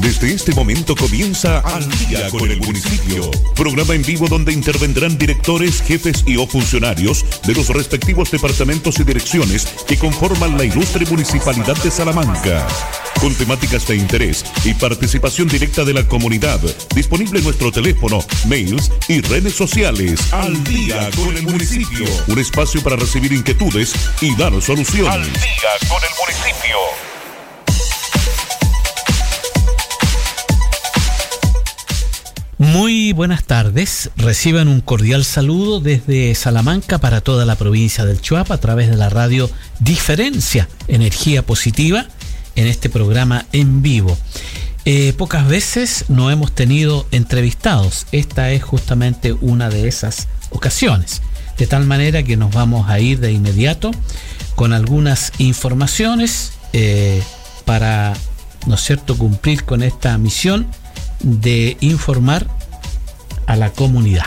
Desde este momento comienza Al día con el municipio. Programa en vivo donde intervendrán directores, jefes y o funcionarios de los respectivos departamentos y direcciones que conforman la ilustre municipalidad de Salamanca. Con temáticas de interés y participación directa de la comunidad. Disponible en nuestro teléfono, mails y redes sociales. Al día con el municipio. Un espacio para recibir inquietudes y dar soluciones. Al día con el municipio. Muy buenas tardes. Reciban un cordial saludo desde Salamanca para toda la provincia del Chuapa a través de la radio Diferencia, Energía Positiva, en este programa en vivo. Eh, pocas veces no hemos tenido entrevistados. Esta es justamente una de esas ocasiones. De tal manera que nos vamos a ir de inmediato con algunas informaciones eh, para, ¿no cierto?, cumplir con esta misión de informar a la comunidad.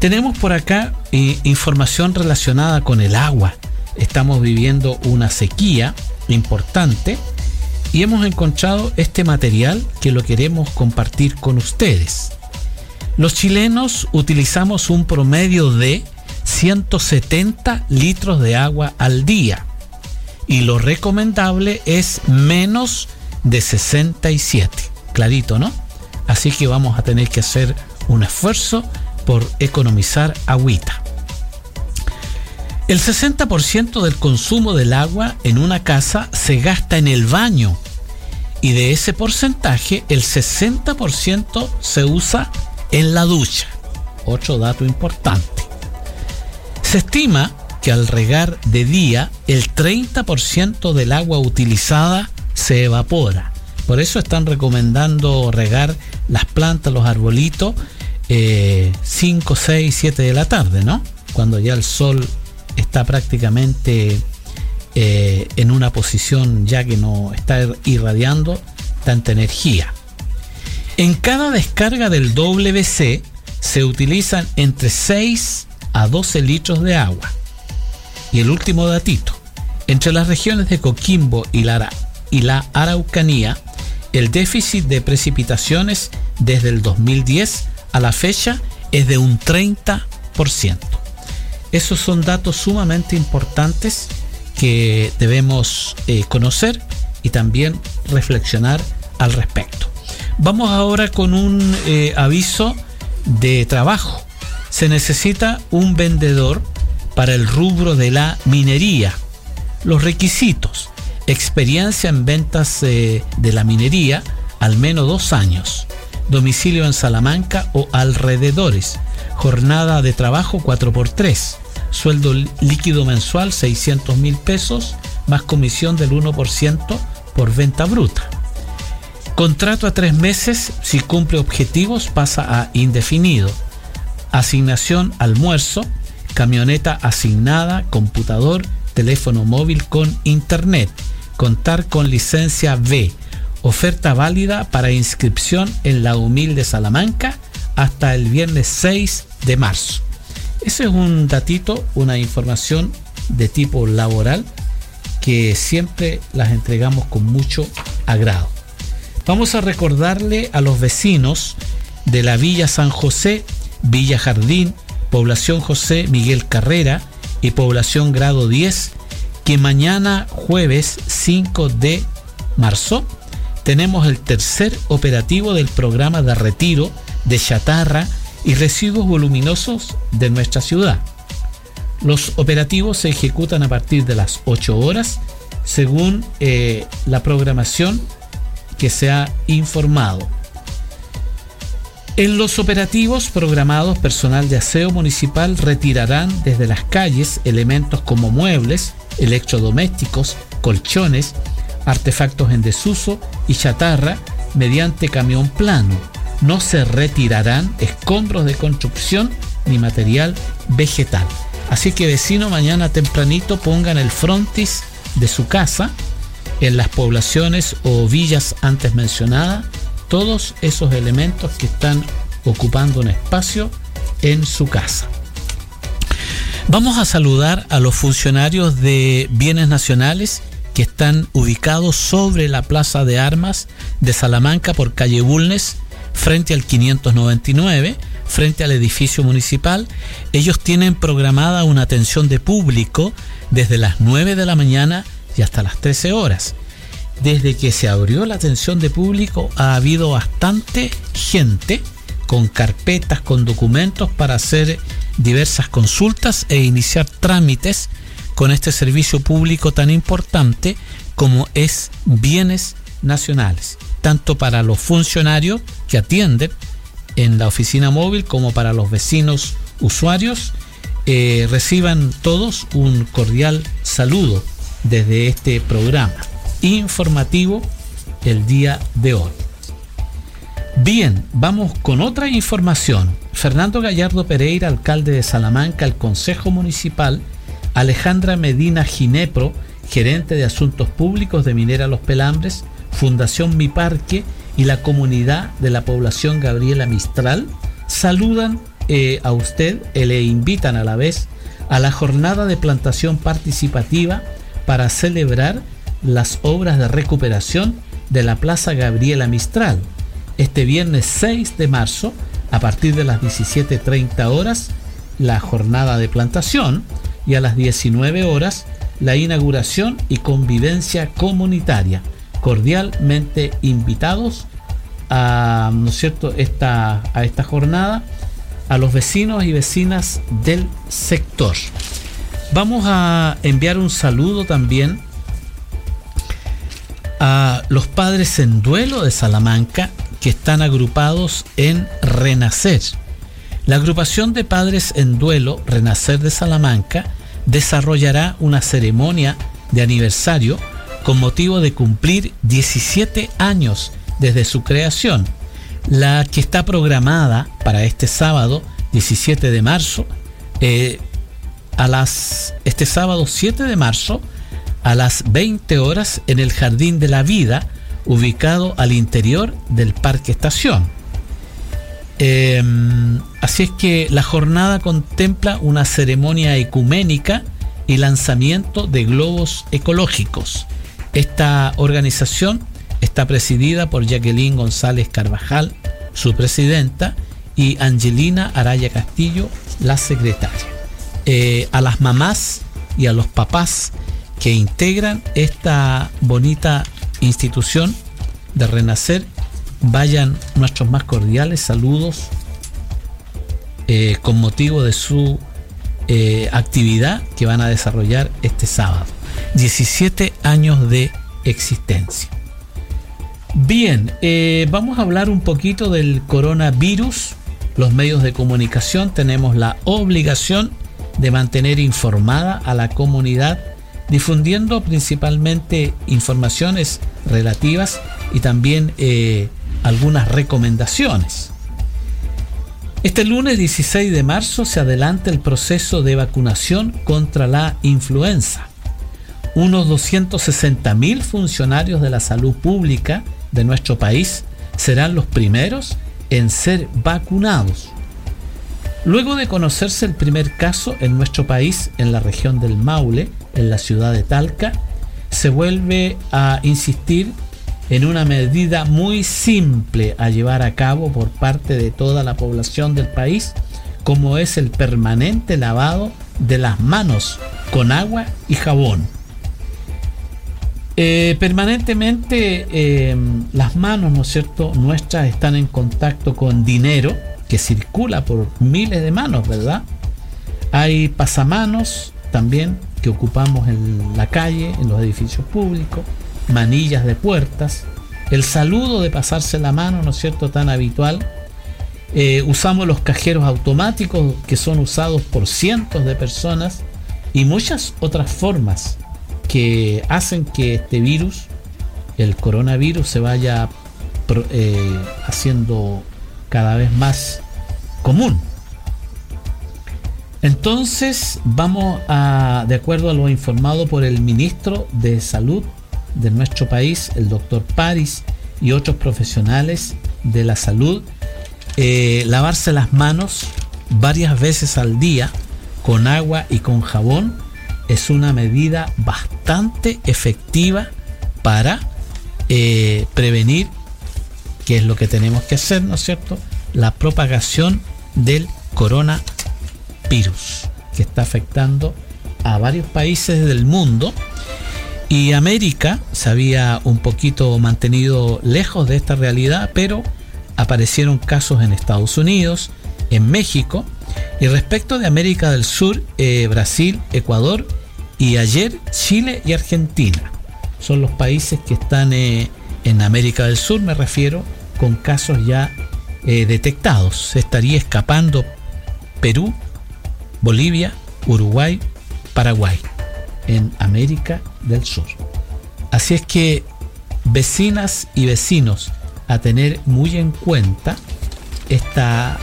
Tenemos por acá eh, información relacionada con el agua. Estamos viviendo una sequía importante y hemos encontrado este material que lo queremos compartir con ustedes. Los chilenos utilizamos un promedio de 170 litros de agua al día y lo recomendable es menos de 67 clarito, ¿no? Así que vamos a tener que hacer un esfuerzo por economizar agüita. El 60% del consumo del agua en una casa se gasta en el baño y de ese porcentaje el 60% se usa en la ducha. Otro dato importante. Se estima que al regar de día el 30% del agua utilizada se evapora por eso están recomendando regar las plantas, los arbolitos, 5, 6, 7 de la tarde, ¿no? Cuando ya el sol está prácticamente eh, en una posición ya que no está irradiando tanta energía. En cada descarga del WC se utilizan entre 6 a 12 litros de agua. Y el último datito, entre las regiones de Coquimbo y la, y la Araucanía, el déficit de precipitaciones desde el 2010 a la fecha es de un 30%. Esos son datos sumamente importantes que debemos eh, conocer y también reflexionar al respecto. Vamos ahora con un eh, aviso de trabajo. Se necesita un vendedor para el rubro de la minería. Los requisitos experiencia en ventas eh, de la minería, al menos dos años, domicilio en Salamanca o alrededores, jornada de trabajo 4x3, sueldo líquido mensual 600 mil pesos, más comisión del 1% por venta bruta. Contrato a tres meses, si cumple objetivos pasa a indefinido. Asignación almuerzo, camioneta asignada, computador, teléfono móvil con internet contar con licencia B. Oferta válida para inscripción en la humilde Salamanca hasta el viernes 6 de marzo. Ese es un datito, una información de tipo laboral que siempre las entregamos con mucho agrado. Vamos a recordarle a los vecinos de la Villa San José, Villa Jardín, Población José Miguel Carrera y Población Grado 10 que mañana jueves 5 de marzo tenemos el tercer operativo del programa de retiro de chatarra y residuos voluminosos de nuestra ciudad. Los operativos se ejecutan a partir de las 8 horas según eh, la programación que se ha informado. En los operativos programados, personal de aseo municipal retirarán desde las calles elementos como muebles, electrodomésticos, colchones, artefactos en desuso y chatarra mediante camión plano. No se retirarán escombros de construcción ni material vegetal. Así que vecino, mañana tempranito pongan el frontis de su casa en las poblaciones o villas antes mencionadas, todos esos elementos que están ocupando un espacio en su casa. Vamos a saludar a los funcionarios de bienes nacionales que están ubicados sobre la Plaza de Armas de Salamanca por calle Bulnes, frente al 599, frente al edificio municipal. Ellos tienen programada una atención de público desde las 9 de la mañana y hasta las 13 horas. Desde que se abrió la atención de público ha habido bastante gente con carpetas, con documentos para hacer diversas consultas e iniciar trámites con este servicio público tan importante como es bienes nacionales, tanto para los funcionarios que atienden en la oficina móvil como para los vecinos usuarios. Eh, reciban todos un cordial saludo desde este programa informativo el día de hoy. Bien, vamos con otra información. Fernando Gallardo Pereira, alcalde de Salamanca, el Consejo Municipal, Alejandra Medina Ginepro, gerente de Asuntos Públicos de Minera Los Pelambres, Fundación Mi Parque y la comunidad de la población Gabriela Mistral, saludan eh, a usted y le invitan a la vez a la jornada de plantación participativa para celebrar las obras de recuperación de la Plaza Gabriela Mistral este viernes 6 de marzo, a partir de las 17.30 horas, la jornada de plantación y a las 19 horas la inauguración y convivencia comunitaria. Cordialmente invitados a, ¿no es cierto? esta, a esta jornada a los vecinos y vecinas del sector. Vamos a enviar un saludo también a los padres en duelo de Salamanca que están agrupados en Renacer. La agrupación de padres en duelo Renacer de Salamanca desarrollará una ceremonia de aniversario con motivo de cumplir 17 años desde su creación, la que está programada para este sábado 17 de marzo, eh, a las, este sábado 7 de marzo a las 20 horas en el Jardín de la Vida, ubicado al interior del Parque Estación. Em, así es que la jornada contempla una ceremonia ecuménica y lanzamiento de globos ecológicos. Esta organización está presidida por Jacqueline González Carvajal, su presidenta, y Angelina Araya Castillo, la secretaria. Eh, a las mamás y a los papás que integran esta bonita institución de Renacer, vayan nuestros más cordiales saludos eh, con motivo de su eh, actividad que van a desarrollar este sábado. 17 años de existencia. Bien, eh, vamos a hablar un poquito del coronavirus. Los medios de comunicación tenemos la obligación de mantener informada a la comunidad difundiendo principalmente informaciones relativas y también algunas recomendaciones. Este lunes 16 de marzo se adelanta el proceso de vacunación contra la influenza. Unos 260.000 funcionarios de la salud pública de nuestro país serán los primeros en ser vacunados. Luego de conocerse el primer caso en nuestro país en la región del Maule, en la ciudad de Talca, se vuelve a insistir en una medida muy simple a llevar a cabo por parte de toda la población del país, como es el permanente lavado de las manos con agua y jabón. Eh, permanentemente em, las manos, ¿no es cierto?, nuestras están en contacto con dinero que circula por miles de manos, ¿verdad? Hay pasamanos también que ocupamos en la calle, en los edificios públicos, manillas de puertas, el saludo de pasarse la mano, ¿no es cierto?, tan habitual. Eh, usamos los cajeros automáticos que son usados por cientos de personas y muchas otras formas que hacen que este virus, el coronavirus, se vaya eh, haciendo cada vez más común. Entonces vamos a, de acuerdo a lo informado por el ministro de Salud de nuestro país, el doctor Paris y otros profesionales de la salud, eh, lavarse las manos varias veces al día con agua y con jabón es una medida bastante efectiva para eh, prevenir, que es lo que tenemos que hacer, ¿no es cierto?, la propagación del coronavirus, que está afectando a varios países del mundo. Y América se había un poquito mantenido lejos de esta realidad, pero aparecieron casos en Estados Unidos, en México, y respecto de América del Sur, eh, Brasil, Ecuador y ayer Chile y Argentina. Son los países que están eh, en América del Sur, me refiero, con casos ya eh, detectados. Se estaría escapando Perú, Bolivia, Uruguay, Paraguay, en América del Sur. Así es que vecinas y vecinos a tener muy en cuenta esta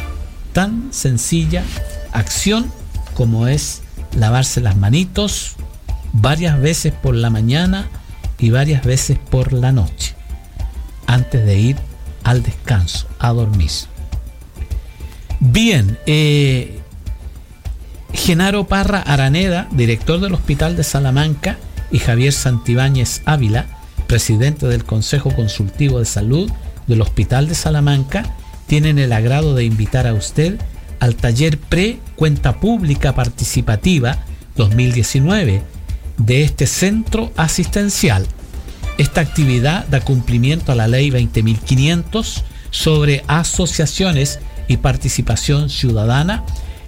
tan sencilla acción como es lavarse las manitos varias veces por la mañana y varias veces por la noche antes de ir al descanso, a dormir. Bien, eh, Genaro Parra Araneda, director del Hospital de Salamanca, y Javier Santibáñez Ávila, presidente del Consejo Consultivo de Salud del Hospital de Salamanca, tienen el agrado de invitar a usted al taller Pre-Cuenta Pública Participativa 2019 de este centro asistencial. Esta actividad da cumplimiento a la Ley 20.500 sobre asociaciones y participación ciudadana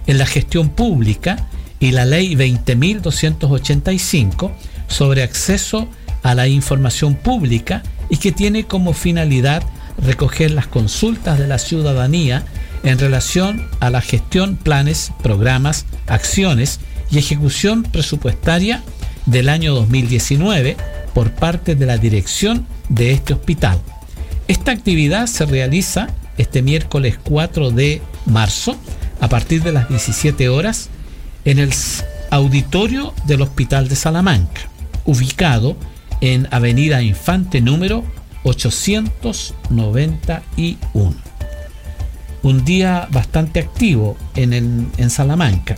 en la gestión pública y la Ley 20.285 sobre acceso a la información pública y que tiene como finalidad recoger las consultas de la ciudadanía en relación a la gestión, planes, programas, acciones y ejecución presupuestaria del año 2019 por parte de la dirección de este hospital. Esta actividad se realiza este miércoles 4 de marzo a partir de las 17 horas en el auditorio del Hospital de Salamanca, ubicado en Avenida Infante número 891. Un día bastante activo en, en Salamanca.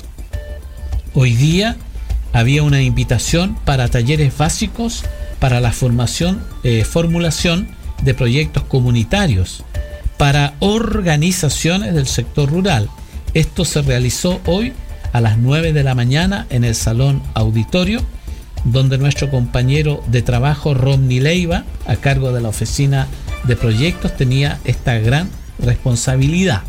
Hoy día había una invitación para talleres básicos para la formación, eh, formulación de proyectos comunitarios para organizaciones del sector rural. Esto se realizó hoy a las 9 de la mañana en el Salón Auditorio donde nuestro compañero de trabajo Romney Leiva, a cargo de la oficina de proyectos, tenía esta gran responsabilidad.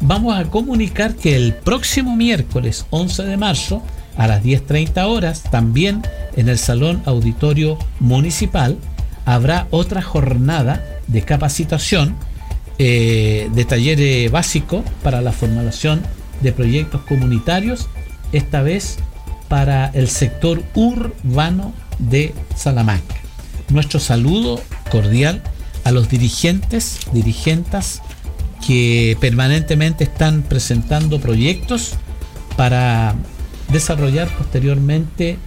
Vamos a comunicar que el próximo miércoles 11 de marzo a las 10.30 horas, también en el Salón Auditorio Municipal, habrá otra jornada de capacitación eh, de taller básico para la formulación de proyectos comunitarios, esta vez para el sector urbano de Salamanca. Nuestro saludo cordial a los dirigentes, dirigentas que permanentemente están presentando proyectos para desarrollar posteriormente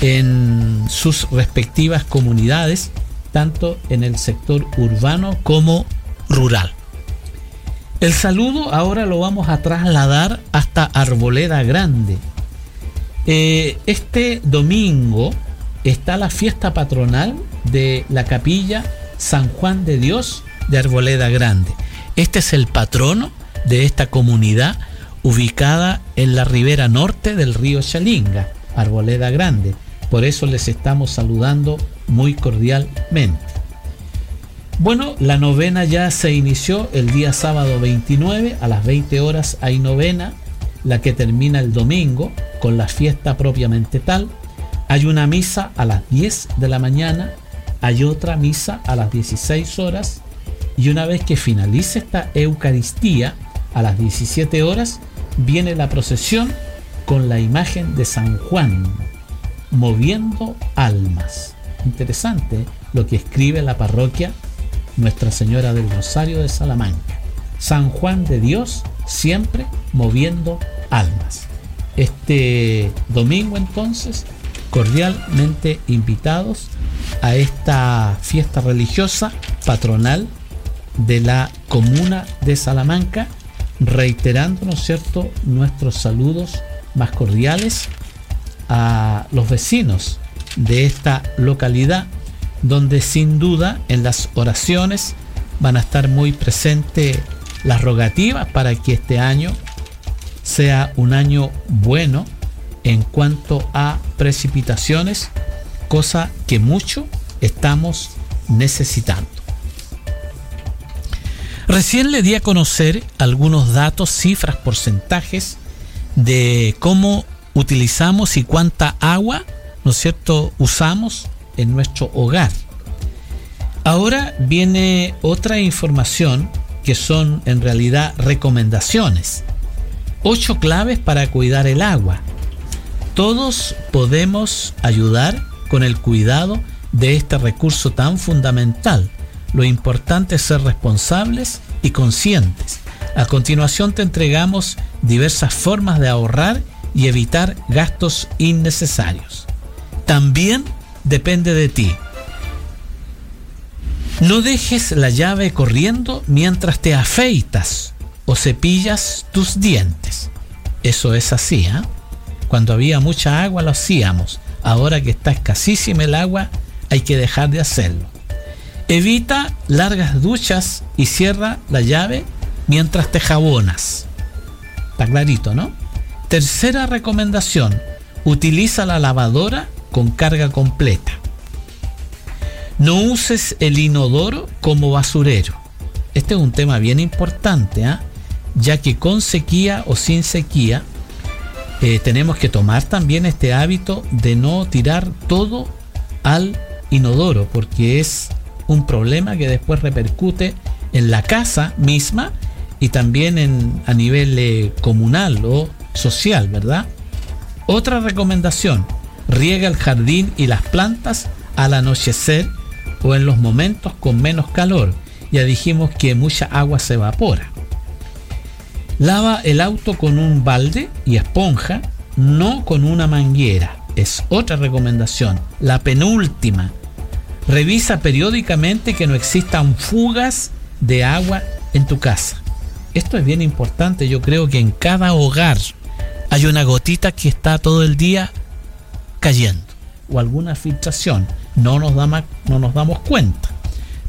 en sus respectivas comunidades, tanto en el sector urbano como rural. El saludo ahora lo vamos a trasladar hasta Arboleda Grande, eh, este domingo está la fiesta patronal de la capilla San Juan de Dios de Arboleda Grande. Este es el patrono de esta comunidad ubicada en la ribera norte del río Chalinga, Arboleda Grande. Por eso les estamos saludando muy cordialmente. Bueno, la novena ya se inició el día sábado 29 a las 20 horas hay novena la que termina el domingo con la fiesta propiamente tal. Hay una misa a las 10 de la mañana, hay otra misa a las 16 horas y una vez que finalice esta Eucaristía a las 17 horas, viene la procesión con la imagen de San Juan moviendo almas. Interesante lo que escribe la parroquia Nuestra Señora del Rosario de Salamanca. San Juan de Dios siempre moviendo almas. Este domingo entonces, cordialmente invitados a esta fiesta religiosa patronal de la comuna de Salamanca, reiterando, ¿no cierto?, nuestros saludos más cordiales a los vecinos de esta localidad, donde sin duda en las oraciones van a estar muy presentes las rogativas para que este año sea un año bueno en cuanto a precipitaciones, cosa que mucho estamos necesitando. Recién le di a conocer algunos datos, cifras, porcentajes de cómo utilizamos y cuánta agua, ¿no es cierto?, usamos en nuestro hogar. Ahora viene otra información que son en realidad recomendaciones. Ocho claves para cuidar el agua. Todos podemos ayudar con el cuidado de este recurso tan fundamental lo importante es ser responsables y conscientes. A continuación te entregamos diversas formas de ahorrar y evitar gastos innecesarios. También depende de ti. No dejes la llave corriendo mientras te afeitas o cepillas tus dientes. Eso es así, ¿eh? Cuando había mucha agua lo hacíamos. Ahora que está escasísima el agua, hay que dejar de hacerlo. Evita largas duchas y cierra la llave mientras te jabonas. Está clarito, ¿no? Tercera recomendación, utiliza la lavadora con carga completa. No uses el inodoro como basurero. Este es un tema bien importante, ¿ah? Ya que con sequía o sin sequía eh, tenemos que tomar también este hábito de no tirar todo al inodoro, porque es un problema que después repercute en la casa misma y también en, a nivel eh, comunal o social, ¿verdad? Otra recomendación, riega el jardín y las plantas al anochecer o en los momentos con menos calor. Ya dijimos que mucha agua se evapora. Lava el auto con un balde y esponja, no con una manguera. Es otra recomendación. La penúltima, Revisa periódicamente que no existan fugas de agua en tu casa. Esto es bien importante. Yo creo que en cada hogar hay una gotita que está todo el día cayendo o alguna filtración. No nos, no nos damos cuenta.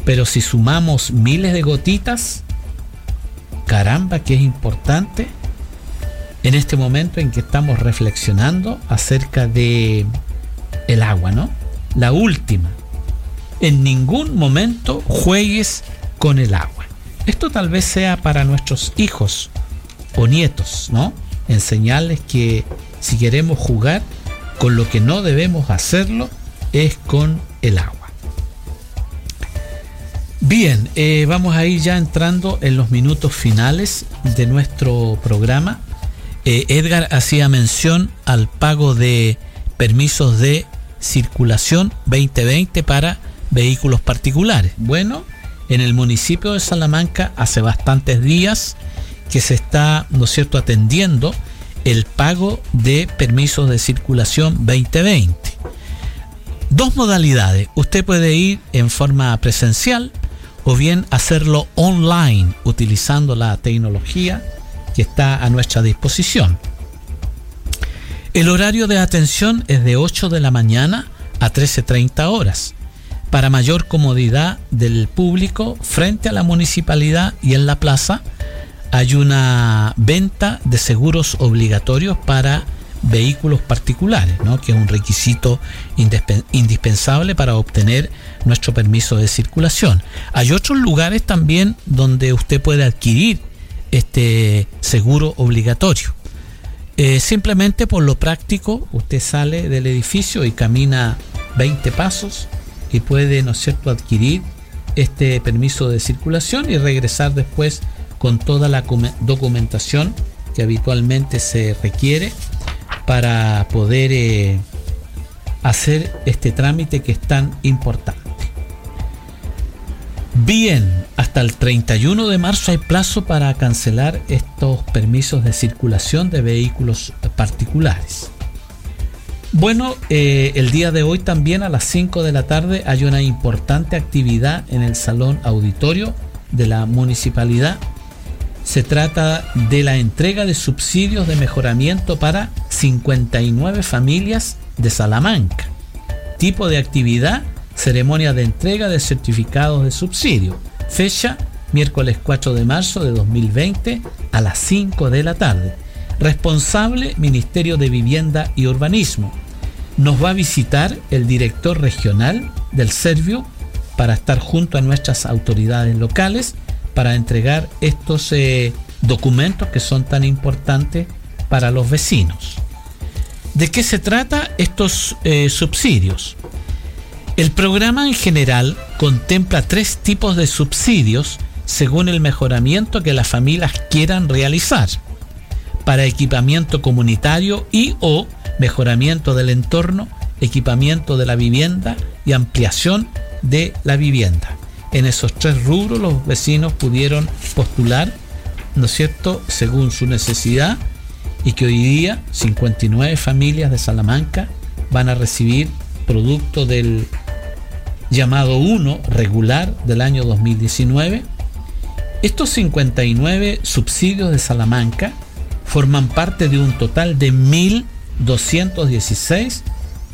Pero si sumamos miles de gotitas, caramba, que es importante en este momento en que estamos reflexionando acerca de el agua, ¿no? La última, en ningún momento juegues con el agua. Esto tal vez sea para nuestros hijos o nietos, ¿no? Enseñarles que si queremos jugar con lo que no debemos hacerlo es con el agua. Bien, eh, vamos a ir ya entrando en los minutos finales de nuestro programa. Eh, Edgar hacía mención al pago de permisos de circulación 2020 para vehículos particulares. Bueno, en el municipio de Salamanca hace bastantes días que se está, ¿no es cierto?, atendiendo el pago de permisos de circulación 2020. Dos modalidades. Usted puede ir en forma presencial o bien hacerlo online utilizando la tecnología que está a nuestra disposición. El horario de atención es de 8 de la mañana a 13.30 horas para mayor comodidad del público frente a la municipalidad y en la plaza hay una venta de seguros obligatorios para vehículos particulares, que es un requisito indispensable para obtener nuestro permiso de circulación. Hay otros lugares también donde usted puede adquirir este seguro obligatorio. Eh, simplemente por lo práctico, usted sale del edificio y camina 20 pasos y puede, ¿no es adquirir este permiso de circulación y regresar después con toda la documentación que habitualmente se requiere para poder eh, hacer este trámite que es tan importante. Bien, hasta el 31 de marzo hay plazo para cancelar estos permisos de circulación de vehículos particulares. Bueno, eh, el día de hoy también a las 5 de la tarde hay una importante actividad en el Salón Auditorio de la Municipalidad. Se trata de la entrega de subsidios de mejoramiento para 59 familias de Salamanca. Tipo de actividad, ceremonia de entrega de certificados de subsidio. Fecha, miércoles 4 de marzo de 2020 a las 5 de la tarde. Responsable, Ministerio de Vivienda y Urbanismo. Nos va a visitar el director regional del Servio para estar junto a nuestras autoridades locales para entregar estos eh, documentos que son tan importantes para los vecinos. ¿De qué se trata estos eh, subsidios? El programa en general contempla tres tipos de subsidios según el mejoramiento que las familias quieran realizar para equipamiento comunitario y o mejoramiento del entorno, equipamiento de la vivienda y ampliación de la vivienda. En esos tres rubros los vecinos pudieron postular, ¿no es cierto?, según su necesidad y que hoy día 59 familias de Salamanca van a recibir producto del llamado 1 regular del año 2019. Estos 59 subsidios de Salamanca forman parte de un total de 1.216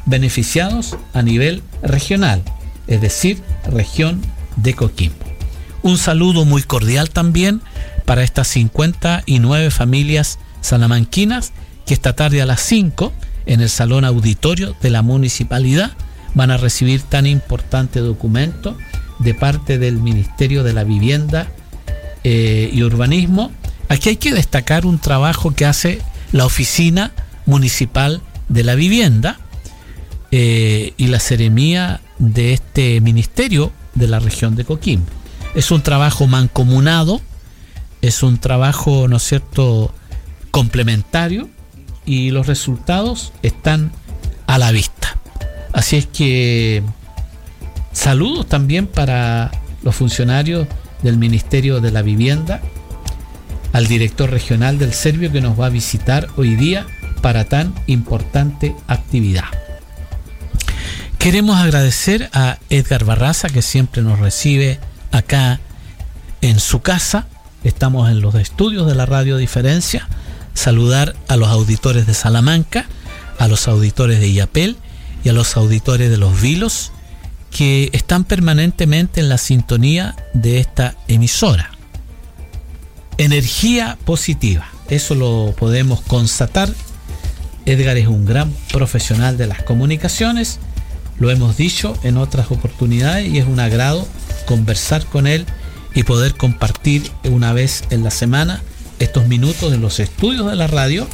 beneficiados a nivel regional, es decir, región de Coquimbo. Un saludo muy cordial también para estas 59 familias salamanquinas que esta tarde a las 5 en el salón auditorio de la municipalidad van a recibir tan importante documento de parte del Ministerio de la Vivienda eh, y Urbanismo. Aquí hay que destacar un trabajo que hace la Oficina Municipal de la Vivienda eh, y la Seremía de este Ministerio de la región de Coquimbo. Es un trabajo mancomunado, es un trabajo, ¿no es cierto?, complementario y los resultados están a la vista. Así es que saludos también para los funcionarios del Ministerio de la Vivienda, al director regional del Servio que nos va a visitar hoy día para tan importante actividad. Queremos agradecer a Edgar Barraza que siempre nos recibe acá en su casa. Estamos en los estudios de la Radio Diferencia. Saludar a los auditores de Salamanca, a los auditores de Iapel y a los auditores de Los Vilos que están permanentemente en la sintonía de esta emisora. Energía positiva, eso lo podemos constatar. Edgar es un gran profesional de las comunicaciones lo hemos dicho en otras oportunidades y es un agrado conversar con él y poder compartir una vez en la semana estos minutos en los estudios de la radio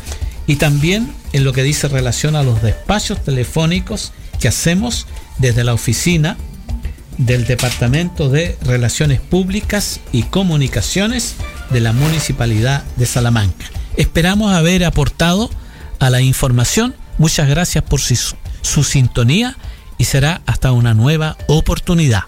y también en lo que dice relación a los despachos telefónicos que hacemos desde la oficina del Departamento de Relaciones Públicas y Comunicaciones de la Municipalidad de Salamanca. Esperamos haber aportado a la información. Muchas gracias por su, su sintonía y será hasta una nueva oportunidad.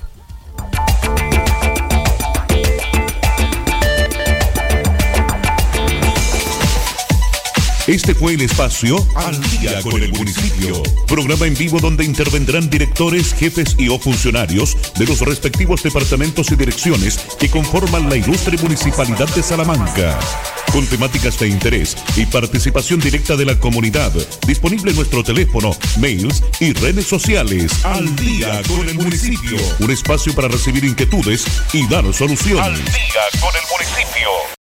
Este fue el espacio Al día con el municipio. Programa en vivo donde intervendrán directores, jefes y o funcionarios de los respectivos departamentos y direcciones que conforman la ilustre municipalidad de Salamanca. Con temáticas de interés y participación directa de la comunidad. Disponible en nuestro teléfono, mails y redes sociales. Al día con el municipio. Un espacio para recibir inquietudes y dar soluciones. Al día con el municipio.